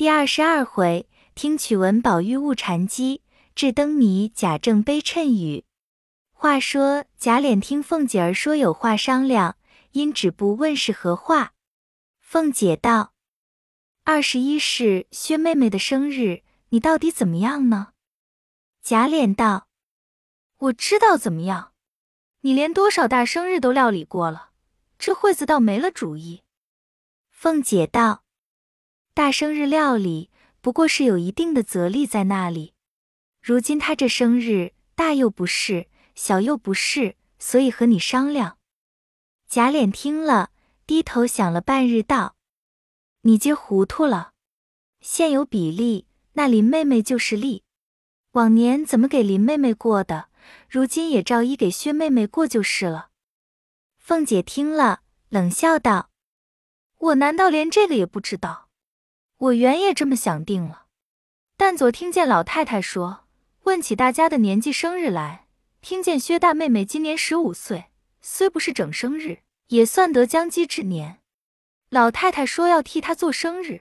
第二十二回，听曲闻宝玉误禅机，智灯谜贾政悲谶语。话说贾琏听凤姐儿说有话商量，因止步问是何话。凤姐道：“二十一是薛妹妹的生日，你到底怎么样呢？”贾琏道：“我知道怎么样，你连多少大生日都料理过了，这会子倒没了主意。”凤姐道。大生日料理不过是有一定的责力在那里，如今他这生日大又不是，小又不是，所以和你商量。贾琏听了，低头想了半日，道：“你今糊涂了。现有比例，那林妹妹就是例。往年怎么给林妹妹过的，如今也照一给薛妹妹过就是了。”凤姐听了，冷笑道：“我难道连这个也不知道？”我原也这么想定了，但昨听见老太太说，问起大家的年纪生日来，听见薛大妹妹今年十五岁，虽不是整生日，也算得将笄之年。老太太说要替她做生日，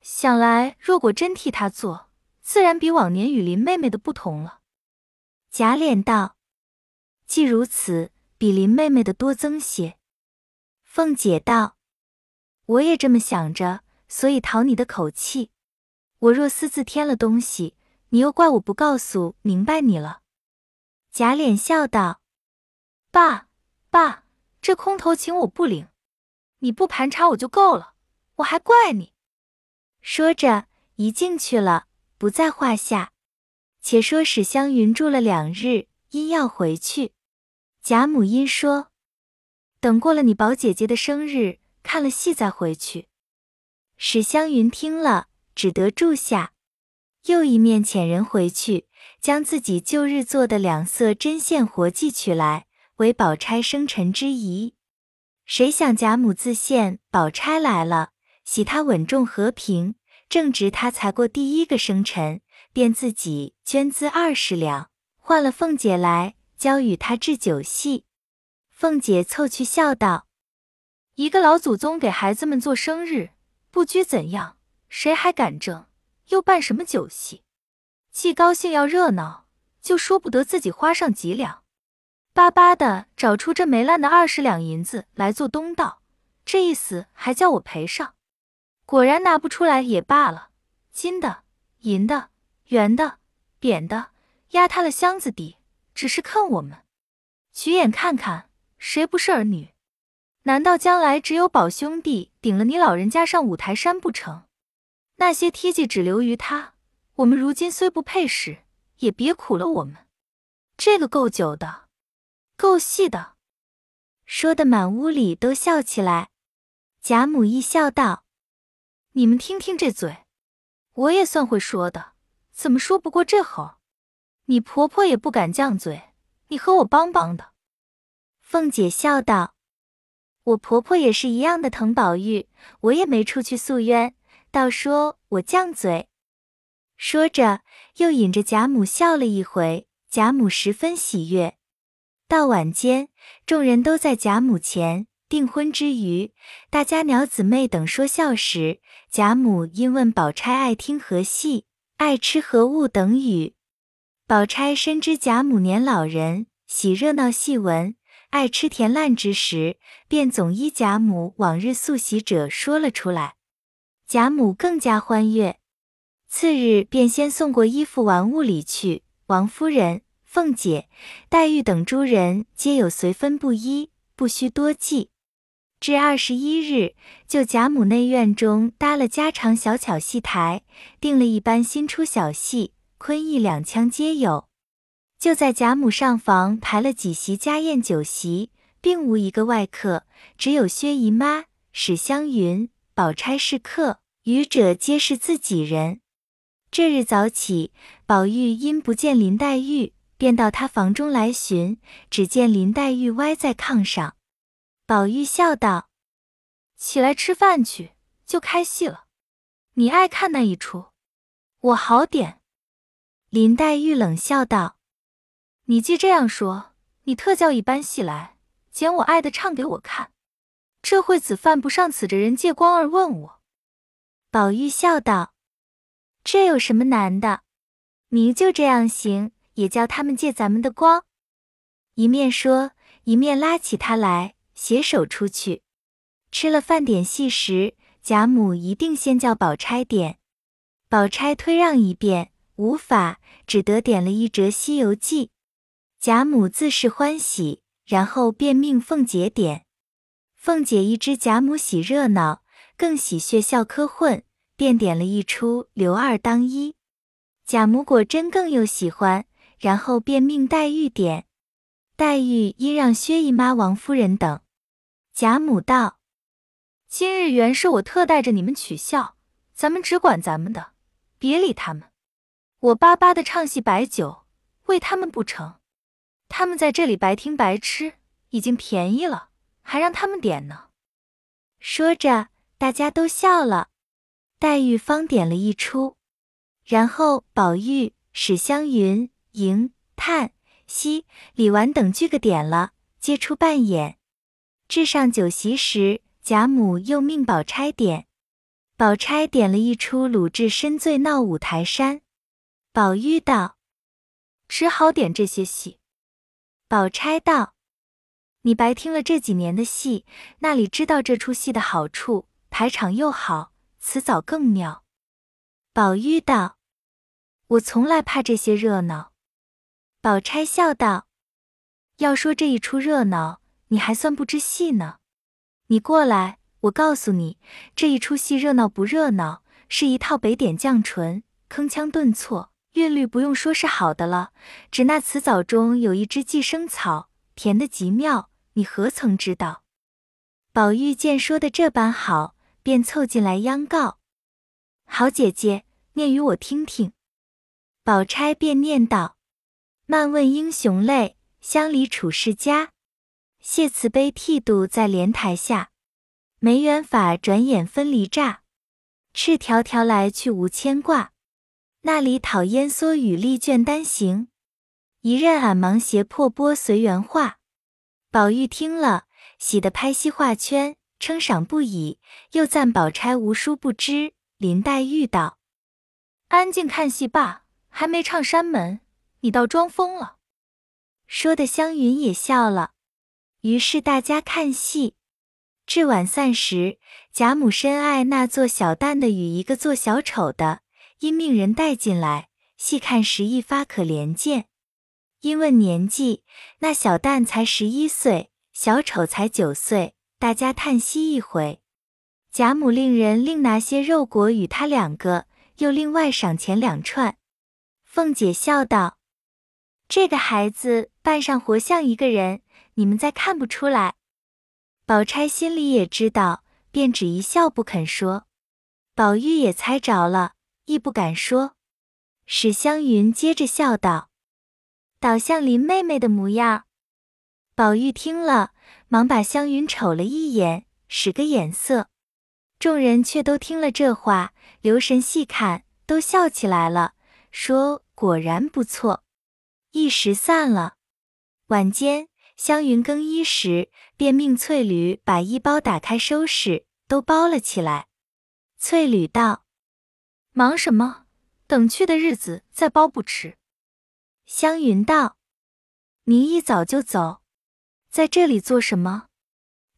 想来若果真替她做，自然比往年与林妹妹的不同了。贾琏道：“既如此，比林妹妹的多增些。”凤姐道：“我也这么想着。”所以讨你的口气，我若私自添了东西，你又怪我不告诉明白你了。贾琏笑道：“爸爸，这空头请我不领，你不盘查我就够了，我还怪你。”说着一进去了，不在话下。且说史湘云住了两日，因要回去，贾母因说：“等过了你宝姐姐的生日，看了戏再回去。”史湘云听了，只得住下，又一面遣人回去，将自己旧日做的两色针线活计取来，为宝钗生辰之仪。谁想贾母自献，宝钗来了，喜她稳重和平，正值她才过第一个生辰，便自己捐资二十两，换了凤姐来，交与她置酒戏。凤姐凑去笑道：“一个老祖宗给孩子们做生日。”不拘怎样，谁还敢争？又办什么酒席？既高兴要热闹，就说不得自己花上几两，巴巴的找出这没烂的二十两银子来做东道，这意思还叫我赔上。果然拿不出来也罢了，金的、银的、圆的、扁的，压塌了箱子底，只是坑我们。举眼看看，谁不是儿女？难道将来只有宝兄弟顶了你老人家上五台山不成？那些梯级只留于他，我们如今虽不配使，也别苦了我们。这个够久的，够细的，说的满屋里都笑起来。贾母一笑道：“你们听听这嘴，我也算会说的，怎么说不过这猴？你婆婆也不敢犟嘴，你和我帮帮的。”凤姐笑道。我婆婆也是一样的疼宝玉，我也没出去诉冤，倒说我犟嘴。说着，又引着贾母笑了一回，贾母十分喜悦。到晚间，众人都在贾母前订婚之余，大家鸟姊妹等说笑时，贾母因问宝钗爱听何戏，爱吃何物等语。宝钗深知贾母年老人，喜热闹戏文。爱吃甜烂之时，便总依贾母往日素习者说了出来。贾母更加欢悦，次日便先送过衣服玩物里去。王夫人、凤姐、黛玉等诸人皆有随分布衣，不需多记。至二十一日，就贾母内院中搭了家常小巧戏台，定了一班新出小戏，昆弋两腔皆有。就在贾母上房排了几席家宴酒席，并无一个外客，只有薛姨妈、史湘云、宝钗是客，余者皆是自己人。这日早起，宝玉因不见林黛玉，便到她房中来寻，只见林黛玉歪在炕上。宝玉笑道：“起来吃饭去，就开戏了。你爱看那一出，我好点。”林黛玉冷笑道。你既这样说，你特叫一班戏来，捡我爱的唱给我看。这会子犯不上此着人借光儿问我。宝玉笑道：“这有什么难的？你就这样行，也叫他们借咱们的光。一面说，一面拉起他来，携手出去。吃了饭点细时，贾母一定先叫宝钗点，宝钗推让一遍，无法，只得点了一折《西游记》。贾母自是欢喜，然后便命凤姐点。凤姐一知贾母喜热闹，更喜血笑科混，便点了一出《刘二当一》。贾母果真更又喜欢，然后便命黛玉点。黛玉因让薛姨妈、王夫人等。贾母道：“今日原是我特带着你们取笑，咱们只管咱们的，别理他们。我巴巴的唱戏摆酒，为他们不成？他们在这里白听白吃，已经便宜了，还让他们点呢。”说着，大家都笑了。黛玉方点了一出，然后宝玉、史湘云、迎、探。惜李纨等俱个点了，皆出扮演。至上酒席时，贾母又命宝钗点，宝钗点了一出鲁智深醉闹五台山。宝玉道：“只好点这些戏。”宝钗道：“你白听了这几年的戏，那里知道这出戏的好处？排场又好，词藻更妙。”宝玉道：“我从来怕这些热闹。”宝钗笑道：“要说这一出热闹，你还算不知戏呢。你过来，我告诉你，这一出戏热闹不热闹，是一套北点绛唇，铿锵顿挫，韵律不用说是好的了。只那词藻中有一支寄生草，甜得极妙，你何曾知道？”宝玉见说的这般好，便凑进来央告：“好姐姐，念与我听听。”宝钗便念道。漫问英雄泪，乡里处世家。谢慈悲剃度在莲台下，梅园法转眼分离乍。赤条条来去无牵挂，那里讨烟蓑雨笠卷单行？一任俺忙携破钵随缘化。宝玉听了，喜得拍膝画圈，称赏不已，又赞宝钗无书不知。林黛玉道：“安静看戏罢，还没唱山门。”你倒装疯了，说的湘云也笑了。于是大家看戏，至晚散时，贾母深爱那做小旦的与一个做小丑的，因命人带进来细看时，一发可怜见。因问年纪，那小旦才十一岁，小丑才九岁，大家叹息一回。贾母令人另拿些肉果与他两个，又另外赏钱两串。凤姐笑道。这个孩子扮上活像一个人，你们再看不出来。宝钗心里也知道，便只一笑不肯说。宝玉也猜着了，亦不敢说。史湘云接着笑道：“倒像林妹妹的模样。”宝玉听了，忙把湘云瞅了一眼，使个眼色。众人却都听了这话，留神细看，都笑起来了，说：“果然不错。”一时散了。晚间，湘云更衣时，便命翠缕把衣包打开收拾，都包了起来。翠缕道：“忙什么？等去的日子再包不迟。”湘云道：“你一早就走，在这里做什么？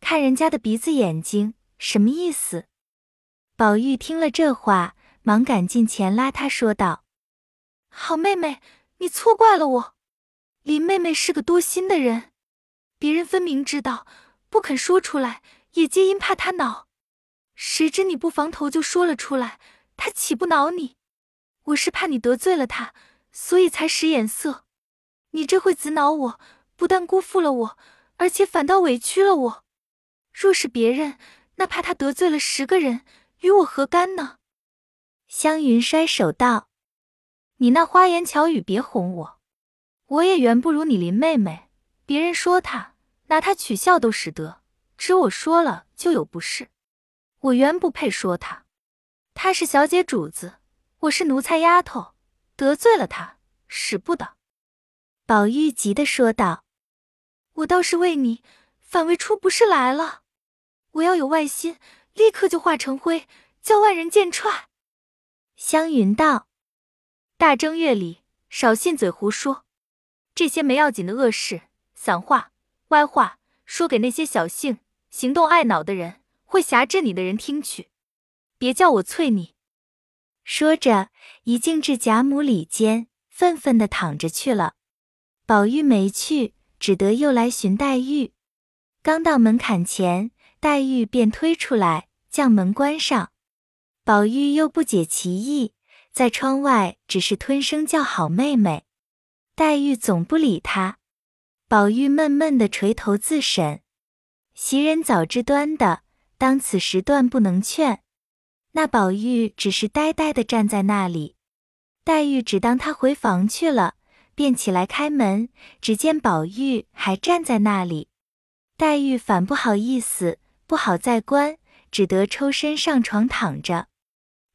看人家的鼻子眼睛，什么意思？”宝玉听了这话，忙赶近前拉他说道：“好妹妹。”你错怪了我，林妹妹是个多心的人，别人分明知道，不肯说出来，也皆因怕她恼。谁知你不防头就说了出来，他岂不恼你？我是怕你得罪了他，所以才使眼色。你这会子恼我，不但辜负了我，而且反倒委屈了我。若是别人，那怕他得罪了十个人，与我何干呢？湘云摔手道。你那花言巧语，别哄我。我也原不如你林妹妹，别人说她，拿她取笑都使得，只我说了就有不是。我原不配说她，她是小姐主子，我是奴才丫头，得罪了她，使不得。宝玉急的说道：“我倒是为你，反为出不是来了。我要有外心，立刻就化成灰，叫万人见踹。”湘云道：“大正月里，少信嘴胡说，这些没要紧的恶事、散话、歪话，说给那些小性、行动爱脑的人，会辖制你的人听去，别叫我啐你。”说着，一径至贾母里间，愤愤的躺着去了。宝玉没去，只得又来寻黛玉。刚到门槛前，黛玉便推出来，将门关上。宝玉又不解其意，在窗外只是吞声叫好妹妹。黛玉总不理他。宝玉闷闷的垂头自审。袭人早知端的，当此时断不能劝。那宝玉只是呆呆的站在那里。黛玉只当他回房去了，便起来开门，只见宝玉还站在那里。黛玉反不好意思，不好再关，只得抽身上床躺着。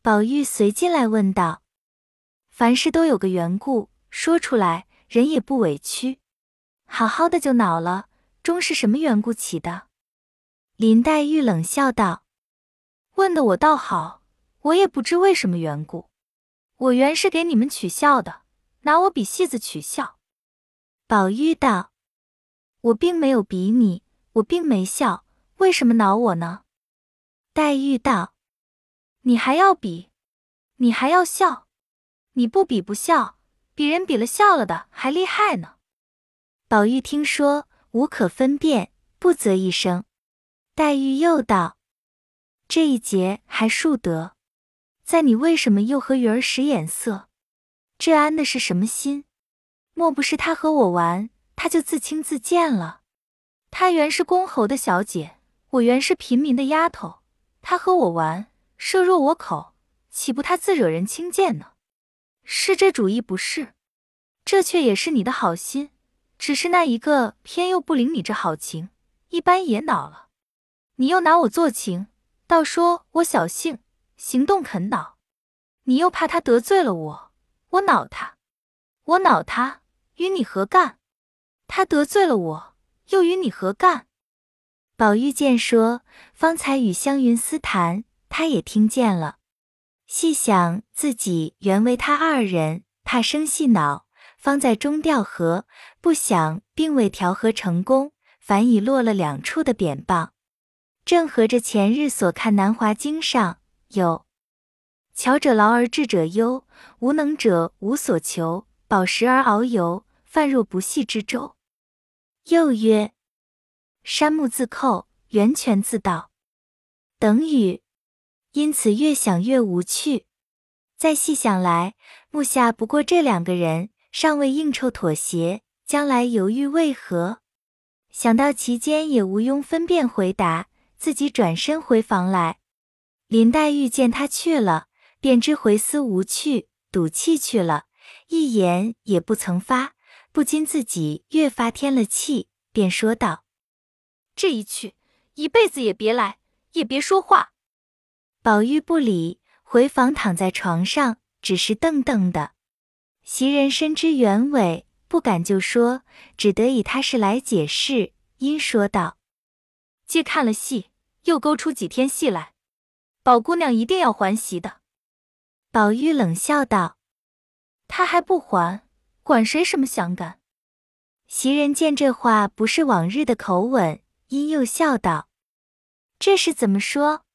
宝玉随进来问道：“凡事都有个缘故，说出来人也不委屈。好好的就恼了，终是什么缘故起的？”林黛玉冷笑道：“问的我倒好，我也不知为什么缘故。我原是给你们取笑的，拿我比戏子取笑。”宝玉道：“我并没有比你。”我并没笑，为什么恼我呢？黛玉道：“你还要比，你还要笑，你不比不笑，比人比了笑了的还厉害呢。”宝玉听说，无可分辨，不啧一声。黛玉又道：“这一节还数得，在你为什么又和鱼儿使眼色？这安的是什么心？莫不是他和我玩，他就自轻自贱了？”她原是公侯的小姐，我原是平民的丫头。她和我玩，射入我口，岂不他自惹人轻贱呢？是这主意不是？这却也是你的好心，只是那一个偏又不领你这好情，一般也恼了。你又拿我做情，倒说我小性，行动肯恼。你又怕他得罪了我，我恼他，我恼他，与你何干？他得罪了我。又与你何干？宝玉见说，方才与湘云私谈，他也听见了。细想自己原为他二人，怕生细恼，方在中调和，不想并未调和成功，反已落了两处的扁棒。正合着前日所看《南华经》上有“巧者劳而智者忧，无能者无所求，饱食而遨游，泛若不系之舟。”又曰：“山木自寇，源泉自倒。”等语，因此越想越无趣。再细想来，目下不过这两个人，尚未应酬妥协，将来犹豫为何？想到其间也无庸分辨回答，自己转身回房来。林黛玉见他去了，便知回思无趣，赌气去了，一言也不曾发。不禁自己越发添了气，便说道：“这一去，一辈子也别来，也别说话。”宝玉不理，回房躺在床上，只是瞪瞪的。袭人深知原委，不敢就说，只得以他是来解释，因说道：“借看了戏，又勾出几天戏来，宝姑娘一定要还席的。”宝玉冷笑道：“他还不还？”管谁什么想感？袭人见这话不是往日的口吻，因又笑道：“这是怎么说？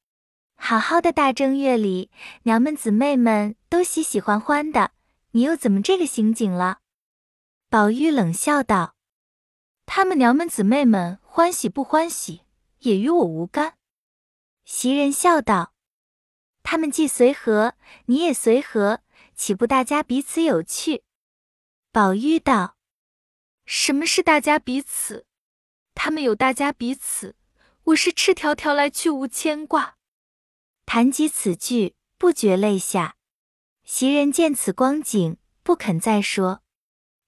好好的大正月里，娘们姊妹们都喜喜欢欢的，你又怎么这个刑警了？”宝玉冷笑道：“他们娘们姊妹们欢喜不欢喜，也与我无干。”袭人笑道：“他们既随和，你也随和，岂不大家彼此有趣？”宝玉道：“什么是大家彼此？他们有大家彼此，我是赤条条来去无牵挂。”谈及此句，不觉泪下。袭人见此光景，不肯再说。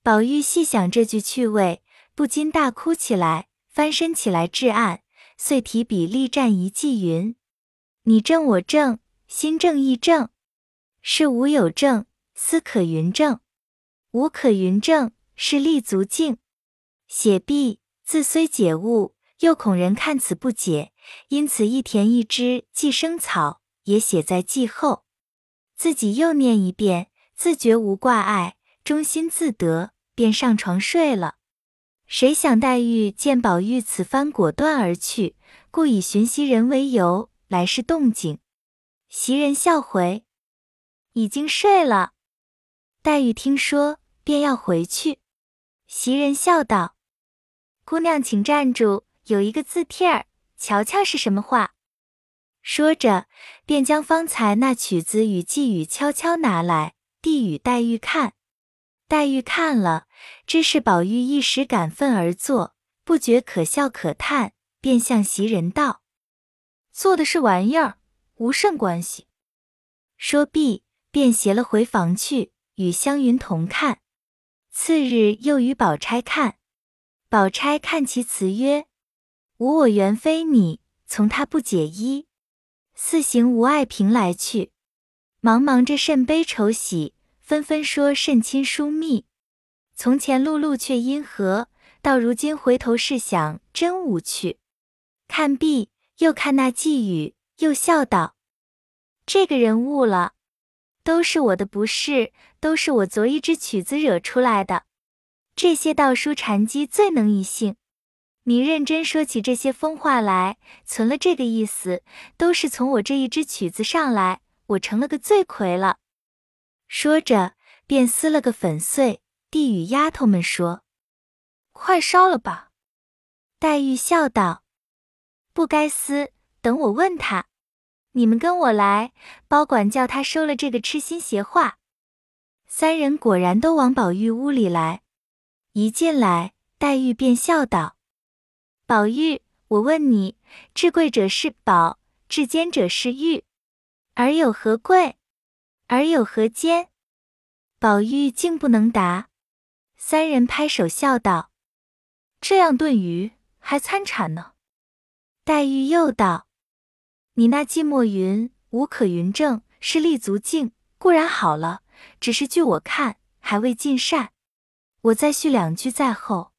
宝玉细想这句趣味，不禁大哭起来，翻身起来至案，遂提笔立战一记云：“你正我正，心正意正，是无有正，思可云正。”无可云正，是立足境。写毕，自虽解悟，又恐人看此不解，因此一填一枝寄生草，也写在记后。自己又念一遍，自觉无挂碍，中心自得，便上床睡了。谁想黛玉见宝玉此番果断而去，故以寻袭人为由来是动静。袭人笑回：“已经睡了。”黛玉听说，便要回去。袭人笑道：“姑娘请站住，有一个字帖儿，瞧瞧是什么话。”说着，便将方才那曲子与寄语悄悄拿来，递与黛玉看。黛玉看了，知是宝玉一时感愤而作，不觉可笑可叹，便向袭人道：“做的是玩意儿，无甚关系。”说毕，便携了回房去，与湘云同看。次日又与宝钗看，宝钗看其词曰：“吾我原非你，从他不解衣。”四行无碍平来去，茫茫着甚悲愁喜，纷纷说甚亲疏密。从前碌碌却因何，到如今回头试想，真无趣。看毕，又看那寄语，又笑道：“这个人误了，都是我的不是，都是我昨一支曲子惹出来的。这些道书禅机最能易性。”你认真说起这些疯话来，存了这个意思，都是从我这一支曲子上来，我成了个罪魁了。说着，便撕了个粉碎，递与丫头们说：“快烧了吧。”黛玉笑道：“不该撕，等我问他。你们跟我来，包管叫他收了这个痴心邪话。”三人果然都往宝玉屋里来，一进来，黛玉便笑道。宝玉，我问你，至贵者是宝，至坚者是玉，而有何贵？而有何间？宝玉竟不能答。三人拍手笑道：“这样炖鱼还参禅呢。”黛玉又道：“你那寂寞云无可云证，是立足境，固然好了，只是据我看还未尽善。我再续两句在后。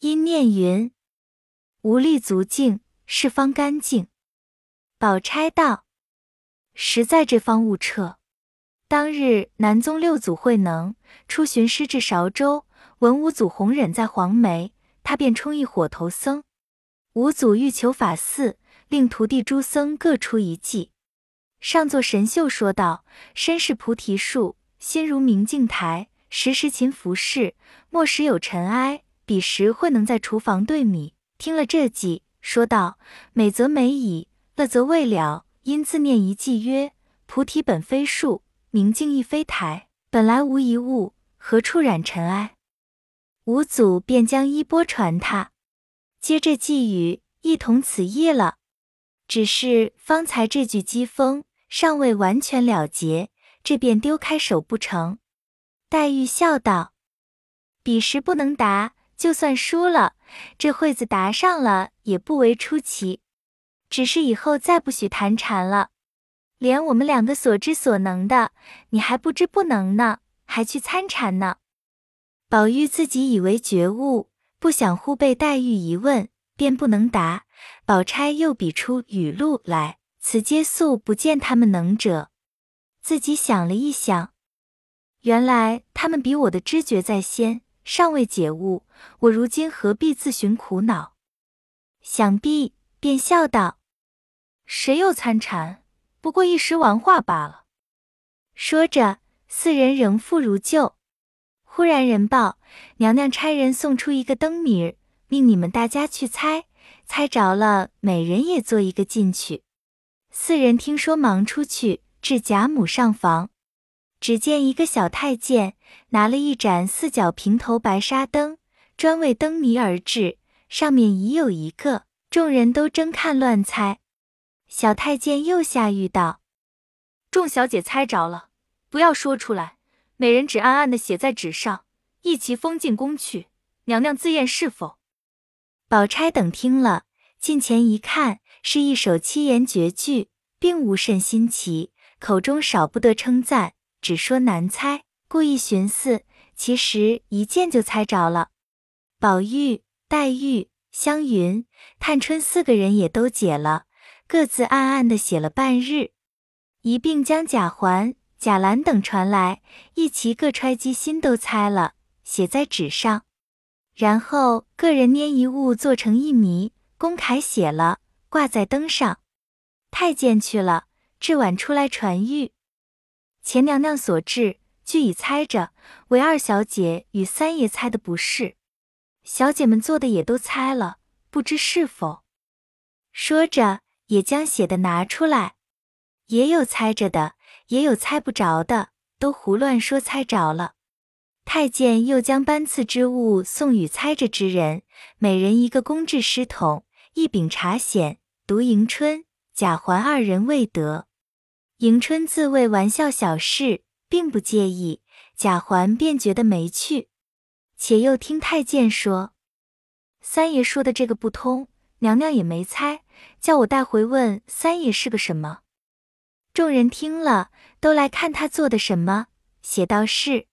因念云。”无立足境，是方干净。宝钗道：“实在这方物彻。当日南宗六祖慧能出巡师至韶州，闻五祖弘忍在黄梅，他便充一火头僧。五祖欲求法寺，令徒弟诸僧各出一计。上座神秀说道：身是菩提树，心如明镜台，时时勤拂拭，莫使有尘埃。彼时慧能在厨房兑米。”听了这计，说道：“美则美矣，乐则未了。因自念一计曰：菩提本非树，明镜亦非台，本来无一物，何处染尘埃？”五祖便将衣钵传他，接着寄语，一同此意了。只是方才这句机锋尚未完全了结，这便丢开手不成？黛玉笑道：“彼时不能答。”就算输了，这会子答上了也不为出奇。只是以后再不许谈禅了，连我们两个所知所能的，你还不知不能呢，还去参禅呢。宝玉自己以为觉悟，不想忽被黛玉一问，便不能答。宝钗又比出语录来，此皆素不见他们能者。自己想了一想，原来他们比我的知觉在先。尚未解悟，我如今何必自寻苦恼？想必便笑道：“谁又参禅？不过一时玩话罢了。”说着，四人仍复如旧。忽然人报，娘娘差人送出一个灯谜儿，命你们大家去猜，猜着了，每人也做一个进去。四人听说，忙出去至贾母上房。只见一个小太监拿了一盏四角平头白纱灯，专为灯谜而制，上面已有一个，众人都争看乱猜。小太监又下谕道：“众小姐猜着了，不要说出来，每人只暗暗的写在纸上，一齐封进宫去，娘娘自验是否。”宝钗等听了，近前一看，是一首七言绝句，并无甚新奇，口中少不得称赞。只说难猜，故意寻思，其实一见就猜着了。宝玉、黛玉、湘云、探春四个人也都解了，各自暗暗的写了半日，一并将贾环、贾兰等传来，一齐各揣机心都猜了，写在纸上，然后个人捏一物做成一谜，公楷写了，挂在灯上。太监去了，至晚出来传谕，钱娘娘所至，俱已猜着，唯二小姐与三爷猜的不是。小姐们做的也都猜了，不知是否。说着，也将写的拿出来，也有猜着的。也有猜不着的，都胡乱说猜着了。太监又将班次之物送与猜着之人，每人一个公制诗筒，一柄茶筅，独迎春、贾环二人未得。迎春自谓玩笑小事，并不介意；贾环便觉得没趣。且又听太监说，三爷说的这个不通，娘娘也没猜，叫我带回问三爷是个什么。众人听了，都来看他做的什么。写道是：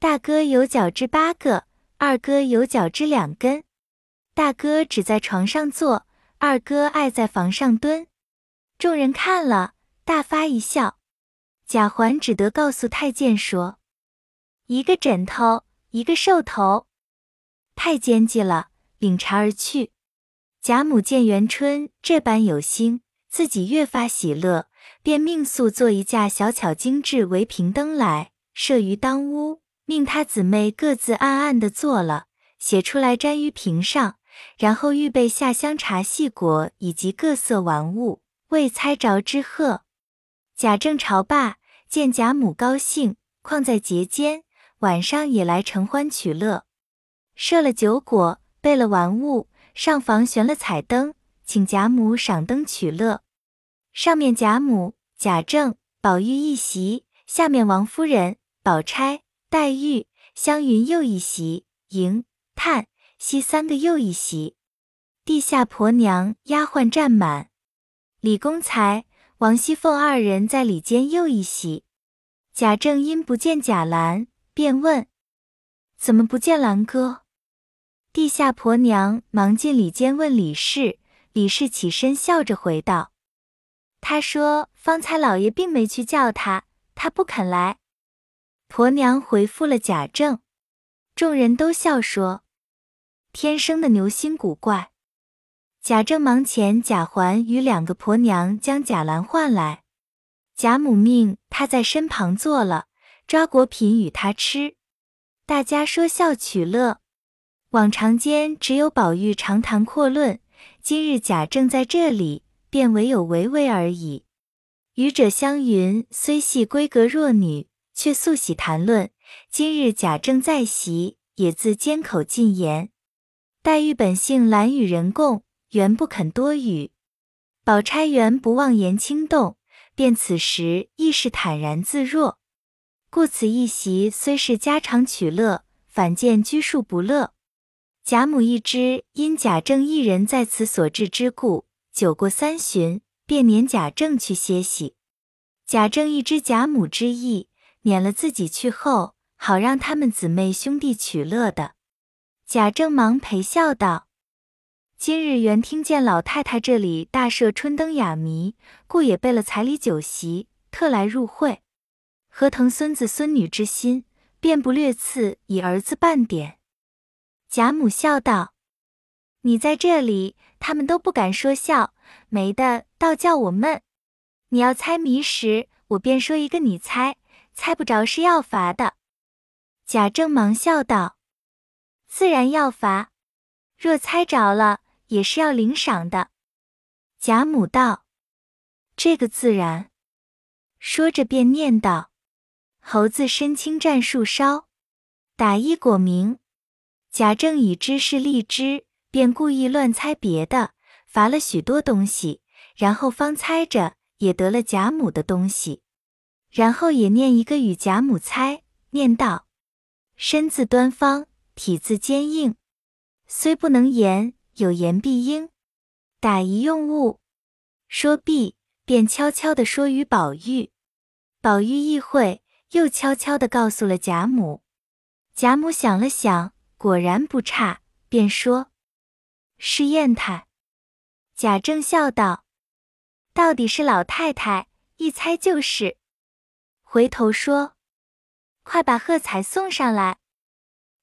大哥有脚趾八个，二哥有脚趾两根。大哥只在床上坐，二哥爱在房上蹲。众人看了，大发一笑。贾环只得告诉太监说：一个枕头，一个兽头。太监记了，领茶而去。贾母见元春这般有心，自己越发喜乐。便命素做一架小巧精致围屏灯来，设于当屋，命他姊妹各自暗暗的做了，写出来粘于屏上，然后预备下香茶细果以及各色玩物，为猜着之贺。贾政朝罢，见贾母高兴，况在节间，晚上也来承欢取乐，设了酒果，备了玩物，上房悬了彩灯，请贾母赏灯取乐。上面贾母、贾政、宝玉一席，下面王夫人、宝钗、黛玉、湘云又一席，迎、探、惜三个又一席，地下婆娘、丫鬟站满。李公才、王熙凤二人在里间又一席。贾政因不见贾兰，便问：“怎么不见兰哥？”地下婆娘忙进里间问李氏，李氏起身笑着回道。他说：“方才老爷并没去叫他，他不肯来。”婆娘回复了贾政，众人都笑说：“天生的牛心古怪。”贾政忙遣贾环与两个婆娘将贾兰唤来，贾母命他在身旁坐了，抓果品与他吃，大家说笑取乐。往常间只有宝玉长谈阔论，今日贾政在这里。便唯有唯唯而已。愚者湘云虽系闺阁弱女，却素喜谈论。今日贾政在席，也自缄口禁言。黛玉本性懒与人共，原不肯多语。宝钗原不忘言轻动，便此时亦是坦然自若。故此一席虽是家常取乐，反见拘束不乐。贾母一知因贾政一人在此所致之故。酒过三巡，便撵贾政去歇息。贾政一知贾母之意，撵了自己去后，好让他们姊妹兄弟取乐的。贾政忙陪笑道：“今日原听见老太太这里大设春灯雅谜，故也备了彩礼酒席，特来入会。何腾孙子孙女之心，便不略赐以儿子半点。”贾母笑道：“你在这里。”他们都不敢说笑，没的倒叫我闷。你要猜谜时，我便说一个，你猜，猜不着是要罚的。贾政忙笑道：“自然要罚，若猜着了，也是要领赏的。”贾母道：“这个自然。”说着便念道：“猴子身轻战树梢，打一果名。”贾政已知是荔枝。便故意乱猜别的，罚了许多东西，然后方猜着也得了贾母的东西，然后也念一个与贾母猜，念道：身字端方，体字坚硬，虽不能言，有言必应，打一用物。说毕，便悄悄地说与宝玉，宝玉意会，又悄悄地告诉了贾母。贾母想了想，果然不差，便说。是砚台，贾政笑道：“到底是老太太，一猜就是。”回头说：“快把贺彩送上来。”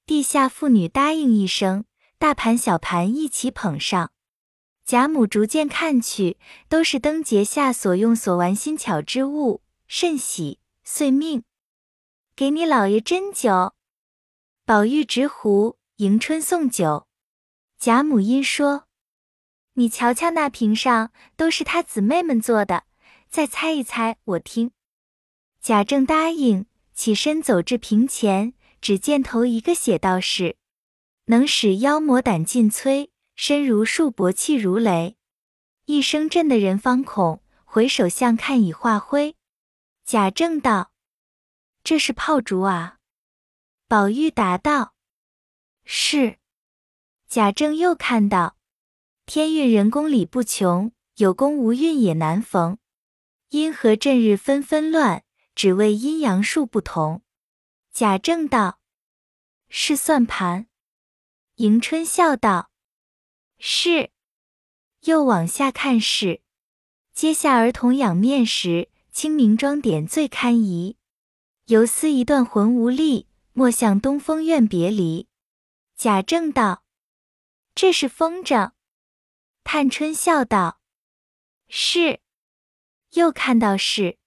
地下妇女答应一声，大盘小盘一起捧上。贾母逐渐看去，都是灯节下所用所玩新巧之物，甚喜，遂命给你老爷斟酒。宝玉执壶，迎春送酒。贾母因说：“你瞧瞧那瓶上都是他姊妹们做的，再猜一猜，我听。”贾政答应，起身走至瓶前，只见头一个写道是：“能使妖魔胆尽摧。”身如树，薄气如雷，一声震的人方恐。回首向看已化灰。贾政道：“这是炮竹啊。”宝玉答道：“是。”贾政又看到：“天运人工理不穷，有功无运也难逢。阴和震日纷纷乱，只为阴阳数不同。”贾政道：“是算盘。”迎春笑道。是，又往下看是，阶下儿童仰面时，清明妆点最堪宜。犹思一段魂无力，莫向东风怨别离。贾政道：“这是风筝。”探春笑道：“是。”又看到是，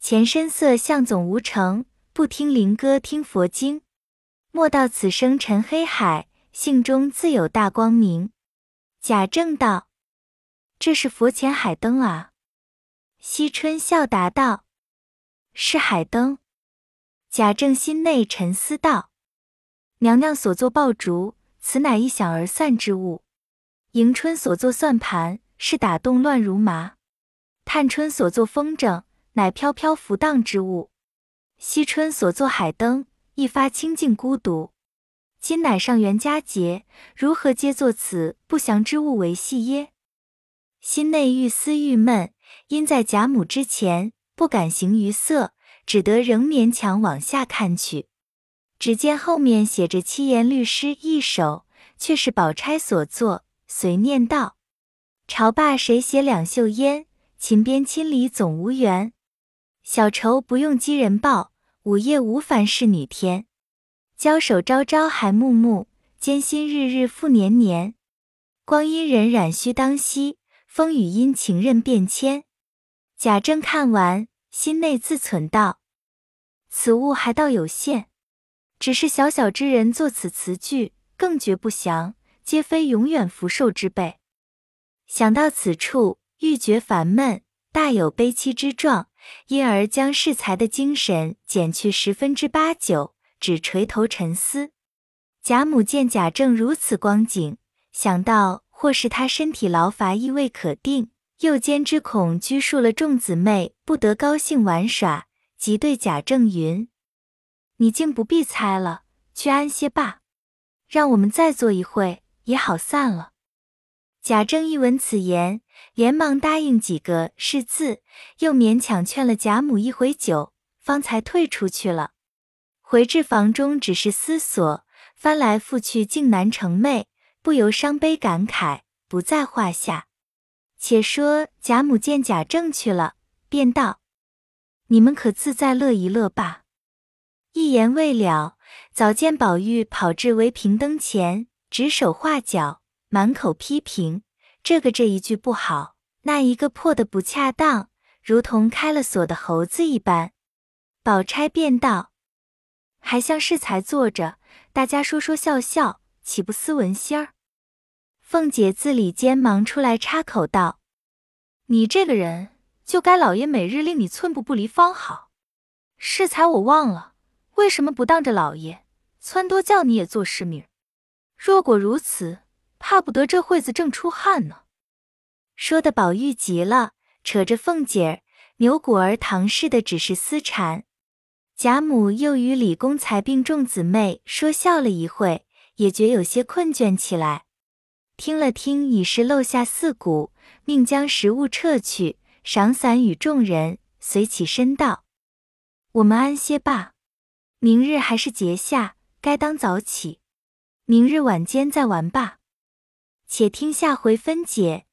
前身色相总无成，不听灵歌听佛经。莫道此生沉黑海，性中自有大光明。贾政道：“这是佛前海灯啊。”惜春笑答道：“是海灯。”贾政心内沉思道：“娘娘所作爆竹，此乃一响而散之物；迎春所作算盘，是打动乱如麻；探春所作风筝，乃飘飘浮荡之物；惜春所作海灯，一发清净孤独。”今乃上元佳节，如何皆作此不祥之物为戏耶？心内愈思郁闷，因在贾母之前不敢行于色，只得仍勉强往下看去。只见后面写着七言律诗一首，却是宝钗所作，随念道：“朝罢谁写两袖烟？秦边亲里总无缘。小愁不用机人报，午夜无烦侍女添。”交手朝朝还暮暮，艰辛日日复年年。光阴荏苒须当惜，风雨因情任变迁。贾政看完，心内自忖道：“此物还倒有限，只是小小之人作此词句，更觉不祥，皆非永远福寿之辈。”想到此处，愈觉烦闷，大有悲戚之状，因而将适才的精神减去十分之八九。只垂头沉思。贾母见贾政如此光景，想到或是他身体劳乏，亦未可定；又兼之恐拘束了众姊妹，不得高兴玩耍，即对贾政云：“你竟不必猜了，去安歇罢。让我们再坐一会，也好散了。”贾政一闻此言，连忙答应几个是字，又勉强劝了贾母一回酒，方才退出去了。回至房中，只是思索，翻来覆去，竟难成寐，不由伤悲感慨，不在话下。且说贾母见贾政去了，便道：“你们可自在乐一乐罢。”一言未了，早见宝玉跑至围屏灯前，指手画脚，满口批评：这个这一句不好，那一个破的不恰当，如同开了锁的猴子一般。宝钗便道。还像适才坐着，大家说说笑笑，岂不斯文些儿？凤姐自里间忙出来插口道：“你这个人，就该老爷每日令你寸步不离方好。适才我忘了，为什么不当着老爷，撺掇叫你也做侍女？若果如此，怕不得这会子正出汗呢。”说的宝玉急了，扯着凤姐儿、牛果儿唐氏的只是私缠。贾母又与李公才并众姊妹说笑了一会，也觉有些困倦起来。听了听，已是漏下四鼓，命将食物撤去，赏伞与众人，随起身道：“我们安歇罢，明日还是节下，该当早起。明日晚间再玩罢。且听下回分解。”